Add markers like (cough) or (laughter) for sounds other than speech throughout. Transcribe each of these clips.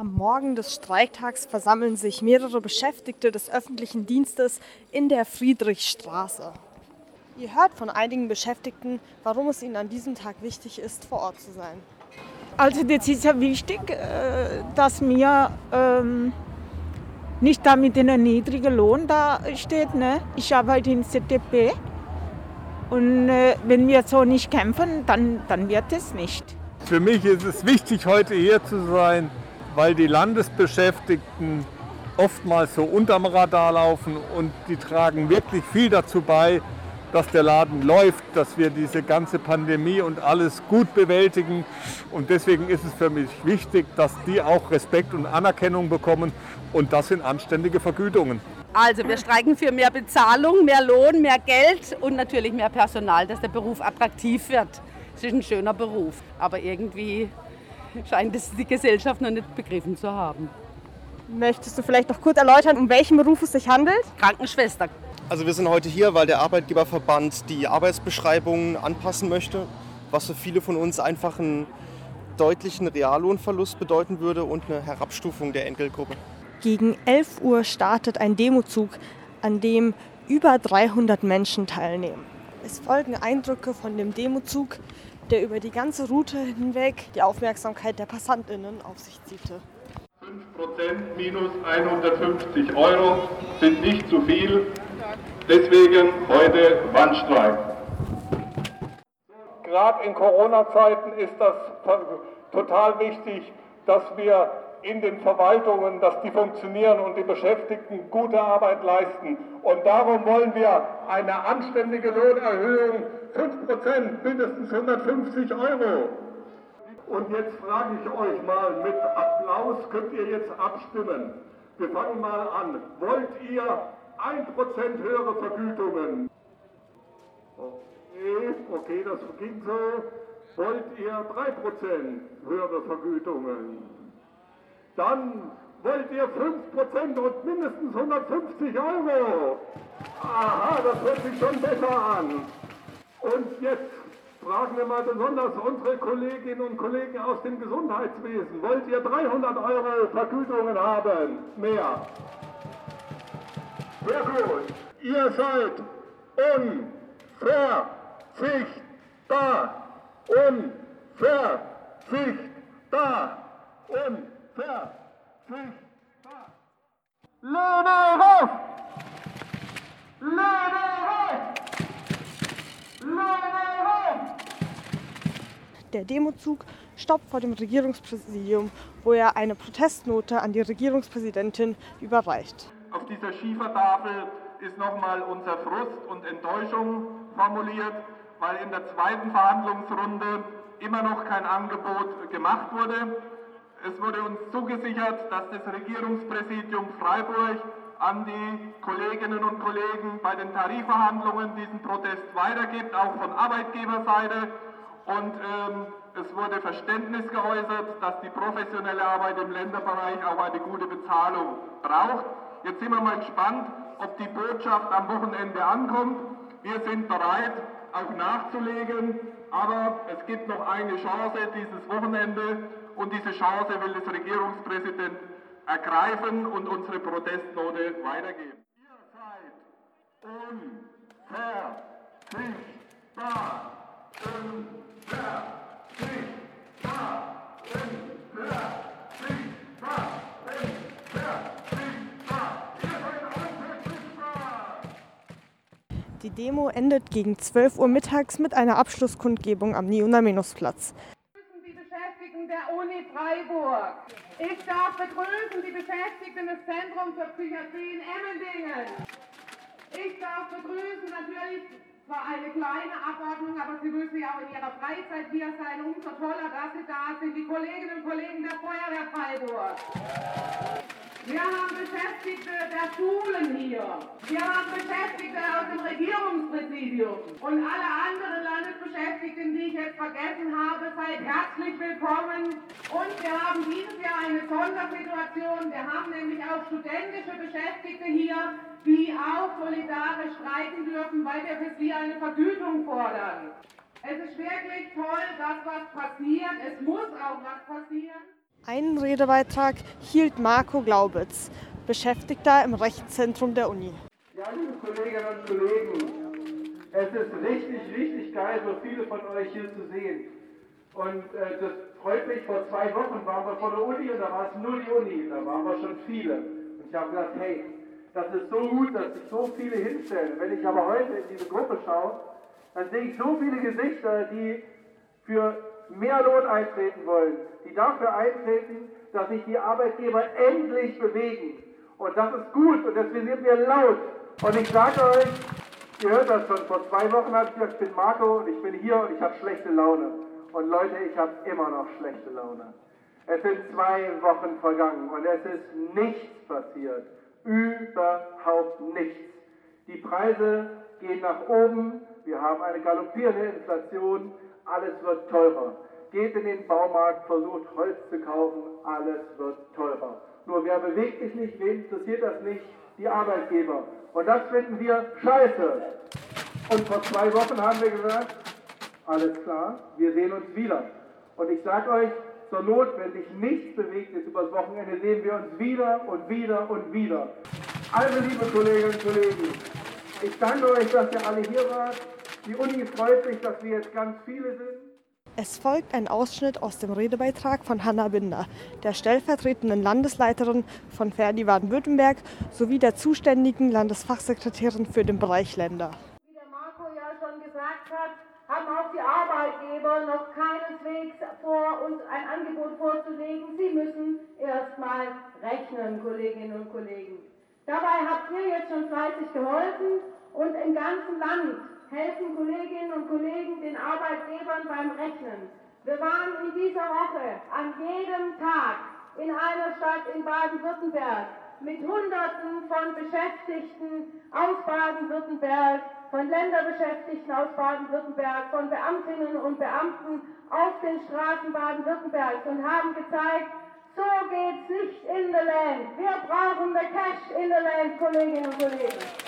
Am Morgen des Streiktags versammeln sich mehrere Beschäftigte des öffentlichen Dienstes in der Friedrichstraße. Ihr hört von einigen Beschäftigten, warum es ihnen an diesem Tag wichtig ist, vor Ort zu sein. Also das ist ja wichtig, äh, dass mir ähm, nicht damit in ein niedriger Lohn da steht. Ne? Ich arbeite in ZDP und äh, wenn wir so nicht kämpfen, dann, dann wird es nicht. Für mich ist es wichtig, heute hier zu sein, weil die Landesbeschäftigten oftmals so unterm Radar laufen und die tragen wirklich viel dazu bei, dass der Laden läuft, dass wir diese ganze Pandemie und alles gut bewältigen. Und deswegen ist es für mich wichtig, dass die auch Respekt und Anerkennung bekommen und das sind anständige Vergütungen. Also wir streiken für mehr Bezahlung, mehr Lohn, mehr Geld und natürlich mehr Personal, dass der Beruf attraktiv wird. Es ist ein schöner Beruf, aber irgendwie (laughs) scheint es die Gesellschaft noch nicht begriffen zu haben. Möchtest du vielleicht noch kurz erläutern, um welchen Beruf es sich handelt? Krankenschwester. Also wir sind heute hier, weil der Arbeitgeberverband die Arbeitsbeschreibungen anpassen möchte, was für viele von uns einfach einen deutlichen Reallohnverlust bedeuten würde und eine Herabstufung der Entgeltgruppe. Gegen 11 Uhr startet ein Demozug, an dem über 300 Menschen teilnehmen. Es folgen Eindrücke von dem Demozug, der über die ganze Route hinweg die Aufmerksamkeit der PassantInnen auf sich ziehte. 5% minus 150 Euro sind nicht zu viel. Deswegen heute Warnstreik. Gerade in Corona-Zeiten ist das total wichtig, dass wir in den Verwaltungen, dass die funktionieren und die Beschäftigten gute Arbeit leisten. Und darum wollen wir eine anständige Lohnerhöhung, 5%, mindestens 150 Euro. Und jetzt frage ich euch mal, mit Applaus könnt ihr jetzt abstimmen. Wir fangen mal an. Wollt ihr 1% höhere Vergütungen? Okay, okay, das ging so. Wollt ihr 3% höhere Vergütungen? Dann wollt ihr 5% und mindestens 150 Euro. Aha, das hört sich schon besser an. Und jetzt fragen wir mal besonders unsere Kolleginnen und Kollegen aus dem Gesundheitswesen. Wollt ihr 300 Euro Vergütungen haben? Mehr. Sehr gut. Ihr seid unverzichtbar. Unverzichtbar. Unverzichtbar. Lebe Ruf! Lebe Ruf! Lebe Ruf! Der Demozug stoppt vor dem Regierungspräsidium, wo er eine Protestnote an die Regierungspräsidentin überreicht. Auf dieser Schiefertafel ist nochmal unser Frust und Enttäuschung formuliert, weil in der zweiten Verhandlungsrunde immer noch kein Angebot gemacht wurde. Es wurde uns zugesichert, dass das Regierungspräsidium Freiburg an die Kolleginnen und Kollegen bei den Tarifverhandlungen diesen Protest weitergibt, auch von Arbeitgeberseite. Und ähm, es wurde Verständnis geäußert, dass die professionelle Arbeit im Länderbereich auch eine gute Bezahlung braucht. Jetzt sind wir mal gespannt, ob die Botschaft am Wochenende ankommt. Wir sind bereit, auch nachzulegen, aber es gibt noch eine Chance dieses Wochenende und diese Chance will das Regierungspräsident ergreifen und unsere Protestnote weitergeben. Ihr seid. Die Demo endet gegen 12 Uhr mittags mit einer Abschlusskundgebung am Neonamenusplatz. Die Beschäftigten der Uni Freiburg. Ich darf begrüßen die Beschäftigten des Zentrums für Psychiatrie in Emmendingen. Ich darf begrüßen natürlich zwar eine kleine Abordnung, aber Sie müssen ja auch in Ihrer Freizeit hier sein. Umso toller, dass Sie da sind, die Kolleginnen und Kollegen der Feuerwehr Freiburg. Wir haben Beschäftigte der Schulen hier. Wir haben Beschäftigte aus dem Regierungspräsidium. Und alle anderen Landesbeschäftigten, die ich jetzt vergessen habe, seid herzlich willkommen. Und wir haben dieses Jahr eine Sondersituation. Wir haben nämlich auch studentische Beschäftigte hier, die auch solidarisch streiken dürfen, weil wir für sie eine Vergütung fordern. Es ist wirklich toll, dass was passiert. Es muss auch was passieren. Einen Redebeitrag hielt Marco Glaubitz, Beschäftigter im Rechtszentrum der Uni. Liebe Kolleginnen und Kollegen, es ist richtig, richtig geil, so viele von euch hier zu sehen. Und äh, das freut mich. Vor zwei Wochen waren wir vor der Uni und da war es nur die Uni. Da waren wir schon viele. Und ich habe gesagt, hey, das ist so gut, dass sich so viele hinstellen. Wenn ich aber heute in diese Gruppe schaue, dann sehe ich so viele Gesichter, die für mehr Lohn eintreten wollen, die dafür eintreten, dass sich die Arbeitgeber endlich bewegen. Und das ist gut und deswegen sind wir laut. Und ich sage euch, ihr hört das schon, vor zwei Wochen habe ich gesagt, ich bin Marco und ich bin hier und ich habe schlechte Laune. Und Leute, ich habe immer noch schlechte Laune. Es sind zwei Wochen vergangen und es ist nichts passiert. Überhaupt nichts. Die Preise gehen nach oben, wir haben eine galoppierende Inflation, alles wird teurer. Geht in den Baumarkt, versucht Holz zu kaufen, alles wird teurer. Nur wer bewegt sich nicht, wen interessiert das nicht? Die Arbeitgeber. Und das finden wir scheiße. Und vor zwei Wochen haben wir gesagt, alles klar, wir sehen uns wieder. Und ich sage euch, zur Not, wenn sich nichts bewegt ist übers Wochenende, sehen wir uns wieder und wieder und wieder. Also, liebe Kolleginnen und Kollegen, ich danke euch, dass ihr alle hier wart. Die Uni freut sich, dass wir jetzt ganz viele sind. Es folgt ein Ausschnitt aus dem Redebeitrag von Hanna Binder, der stellvertretenden Landesleiterin von Verdi Baden-Württemberg sowie der zuständigen Landesfachsekretärin für den Bereich Länder. Wie der Marco ja schon gesagt hat, haben auch die Arbeitgeber noch keineswegs vor, uns ein Angebot vorzulegen. Sie müssen erst mal rechnen, Kolleginnen und Kollegen. Dabei habt ihr jetzt schon fleißig geholfen und im ganzen Land helfen Kolleginnen und Kollegen den Arbeitgebern beim Rechnen. Wir waren in dieser Woche an jedem Tag in einer Stadt in Baden-Württemberg mit Hunderten von Beschäftigten aus Baden-Württemberg, von Länderbeschäftigten aus Baden-Württemberg, von Beamtinnen und Beamten auf den Straßen Baden-Württembergs und haben gezeigt, so geht's nicht in the land. Wir brauchen the cash in the land, Kolleginnen und Kollegen.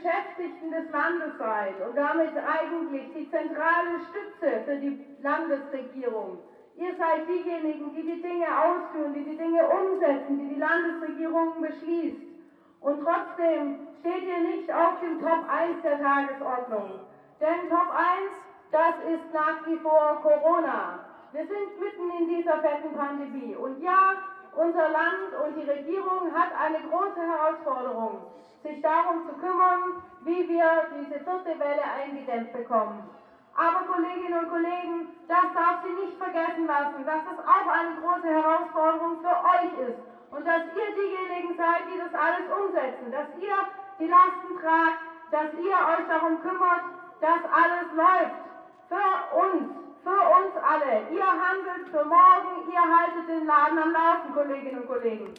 Beschäftigten des Landes seid und damit eigentlich die zentrale Stütze für die Landesregierung, ihr seid diejenigen, die die Dinge ausführen, die die Dinge umsetzen, die die Landesregierung beschließt. Und trotzdem steht ihr nicht auf dem Top 1 der Tagesordnung. Denn Top 1, das ist nach wie vor Corona. Wir sind mitten in dieser fetten Pandemie. Und ja, unser Land und die Regierung hat eine große Herausforderung, sich darum zu kümmern, wie wir diese vierte Welle eingedämmt bekommen. Aber Kolleginnen und Kollegen, das darf sie nicht vergessen lassen, dass es auch eine große Herausforderung für euch ist und dass ihr diejenigen seid, die das alles umsetzen, dass ihr die Lasten tragt, dass ihr euch darum kümmert, dass alles läuft. Für uns, für uns alle. Ihr handelt für morgen, ihr haltet den Laden am Laufen, Kolleginnen und Kollegen.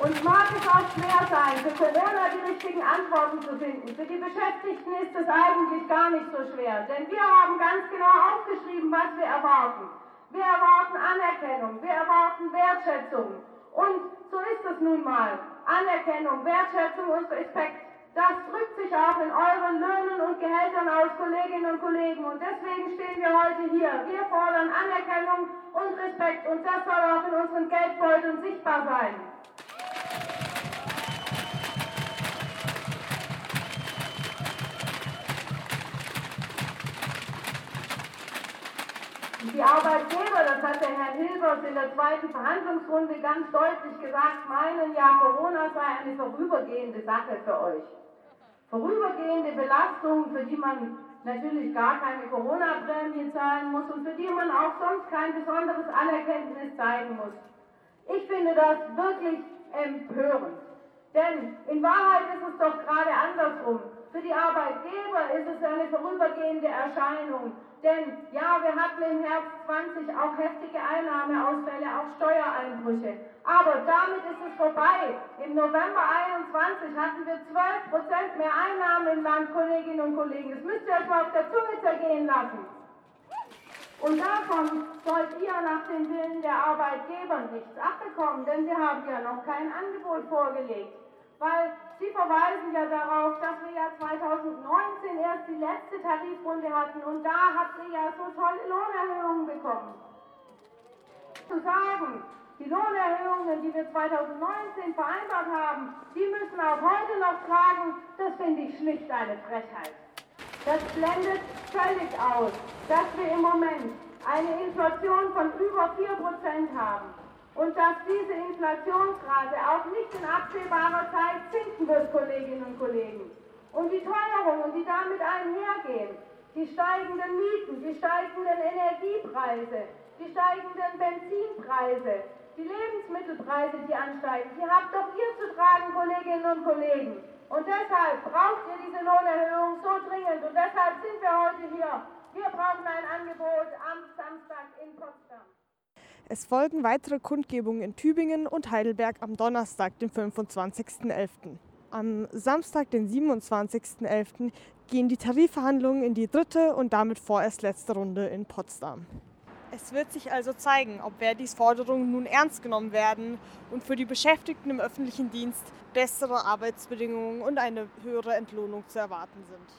Und mag es auch schwer sein, für Corona die richtigen Antworten zu finden. Für die Beschäftigten ist es eigentlich gar nicht so schwer, denn wir haben ganz genau aufgeschrieben, was wir erwarten. Wir erwarten Anerkennung, wir erwarten Wertschätzung. Und so ist es nun mal. Anerkennung, Wertschätzung und Respekt. Das drückt sich auch in euren Löhnen und Gehältern aus, Kolleginnen und Kollegen. Und deswegen stehen wir heute hier. Wir fordern Anerkennung und Respekt. Und das soll auch in unseren Geldbeuteln sichtbar sein. Die Arbeitgeber, das hat der Herr Hilbers in der zweiten Verhandlungsrunde ganz deutlich gesagt, meinen ja, Corona sei eine vorübergehende Sache für euch. Vorübergehende Belastung, für die man natürlich gar keine Corona-Prämie zahlen muss und für die man auch sonst kein besonderes Anerkenntnis zeigen muss. Ich finde das wirklich empörend. Denn in Wahrheit ist es doch gerade andersrum. Die Arbeitgeber ist es eine vorübergehende Erscheinung. Denn ja, wir hatten im Herbst 20 auch heftige Einnahmeausfälle, auch Steuereinbrüche. Aber damit ist es vorbei. Im November 21 hatten wir 12 Prozent mehr Einnahmen im Land, Kolleginnen und Kollegen. Das müsst ihr euch mal auf der Zunge zergehen lassen. Und davon sollt ihr nach dem Willen der Arbeitgeber nichts abbekommen, denn sie haben ja noch kein Angebot vorgelegt. Weil Sie verweisen ja darauf, dass wir ja 2019 erst die letzte Tarifrunde hatten und da habt ihr ja so tolle Lohnerhöhungen bekommen. Zu sagen, die Lohnerhöhungen, die wir 2019 vereinbart haben, die müssen auch heute noch tragen, das finde ich schlicht eine Frechheit. Das blendet völlig aus, dass wir im Moment eine Inflation von über 4% haben und dass diese Inflationsrate auch nicht in absehbarer Zeit sinken wird, Kolleginnen und Kollegen. Und die Teuerungen, die damit einhergehen, die steigenden Mieten, die steigenden Energiepreise, die steigenden Benzinpreise, die Lebensmittelpreise, die ansteigen, die habt doch ihr zu tragen, Kolleginnen und Kollegen. Und deshalb braucht ihr diese Lohnerhöhung so dringend. Und deshalb sind wir heute hier. Wir brauchen ein Angebot am Samstag in Potsdam. Es folgen weitere Kundgebungen in Tübingen und Heidelberg am Donnerstag, den 25.11. Am Samstag, den 27.11., gehen die Tarifverhandlungen in die dritte und damit vorerst letzte Runde in Potsdam. Es wird sich also zeigen, ob Verdis Forderungen nun ernst genommen werden und für die Beschäftigten im öffentlichen Dienst bessere Arbeitsbedingungen und eine höhere Entlohnung zu erwarten sind.